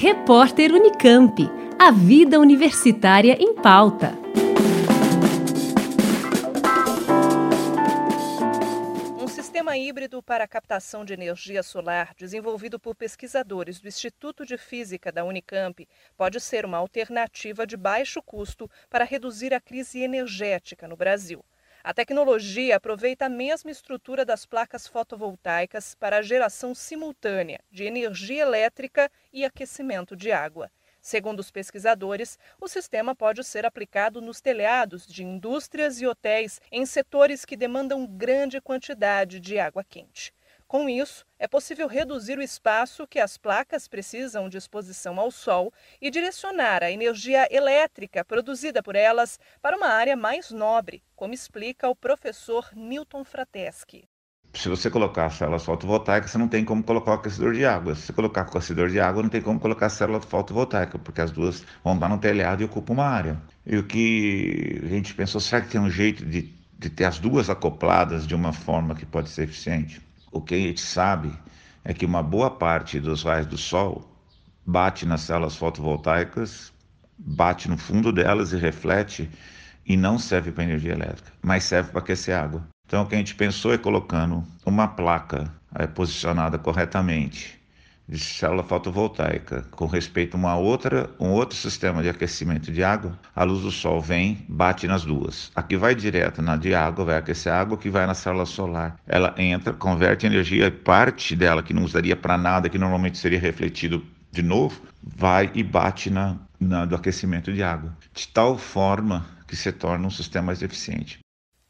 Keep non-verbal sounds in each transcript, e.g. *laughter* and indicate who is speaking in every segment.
Speaker 1: Repórter Unicamp. A vida universitária em pauta.
Speaker 2: Um sistema híbrido para a captação de energia solar, desenvolvido por pesquisadores do Instituto de Física da Unicamp, pode ser uma alternativa de baixo custo para reduzir a crise energética no Brasil. A tecnologia aproveita a mesma estrutura das placas fotovoltaicas para a geração simultânea de energia elétrica e aquecimento de água. Segundo os pesquisadores, o sistema pode ser aplicado nos telhados de indústrias e hotéis em setores que demandam grande quantidade de água quente. Com isso, é possível reduzir o espaço que as placas precisam de exposição ao sol e direcionar a energia elétrica produzida por elas para uma área mais nobre, como explica o professor Newton Frateschi.
Speaker 3: Se você colocar células fotovoltaicas, você não tem como colocar o aquecedor de água. Se você colocar o aquecedor de água, não tem como colocar a célula fotovoltaica, porque as duas vão dar no telhado e ocupam uma área. E o que a gente pensou, será que tem um jeito de, de ter as duas acopladas de uma forma que pode ser eficiente? O que a gente sabe é que uma boa parte dos raios do Sol bate nas células fotovoltaicas, bate no fundo delas e reflete e não serve para energia elétrica, mas serve para aquecer água. Então o que a gente pensou é colocando uma placa é, posicionada corretamente de célula fotovoltaica com respeito a uma outra, um outro sistema de aquecimento de água, a luz do sol vem, bate nas duas. Aqui vai direto na de água, vai aquecer a água, que vai na célula solar. Ela entra, converte energia, parte dela que não usaria para nada, que normalmente seria refletido de novo, vai e bate na, na do aquecimento de água, de tal forma que se torna um sistema mais eficiente.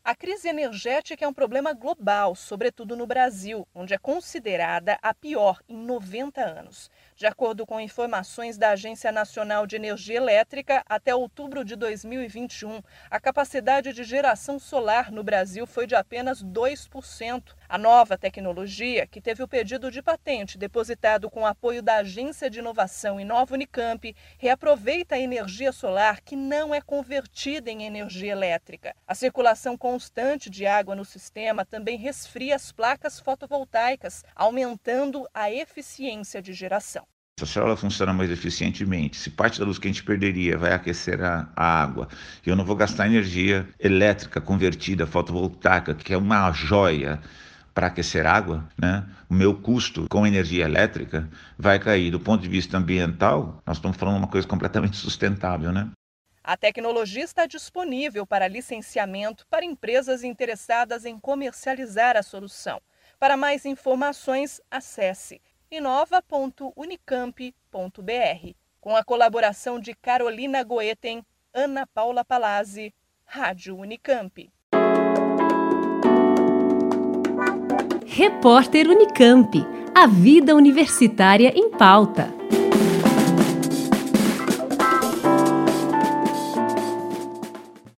Speaker 2: A crise energética é um problema global, sobretudo no Brasil, onde é considerada a pior em 90 anos. De acordo com informações da Agência Nacional de Energia Elétrica, até outubro de 2021, a capacidade de geração solar no Brasil foi de apenas 2%. A nova tecnologia, que teve o pedido de patente depositado com apoio da Agência de Inovação e Nova Unicamp, reaproveita a energia solar que não é convertida em energia elétrica. A circulação constante de água no sistema também resfria as placas fotovoltaicas, aumentando a eficiência de geração.
Speaker 3: Se a célula funciona mais eficientemente, se parte da luz que a gente perderia vai aquecer a, a água, eu não vou gastar energia elétrica convertida, fotovoltaica, que é uma joia para aquecer água, né? o meu custo com energia elétrica vai cair. Do ponto de vista ambiental, nós estamos falando de uma coisa completamente *laughs* sustentável. Né?
Speaker 2: A tecnologia está disponível para licenciamento para empresas interessadas em comercializar a solução. Para mais informações, acesse inova.unicamp.br. Com a colaboração de Carolina Goeten, Ana Paula Palazzi, Rádio Unicamp.
Speaker 1: Repórter Unicamp. A vida universitária em pauta.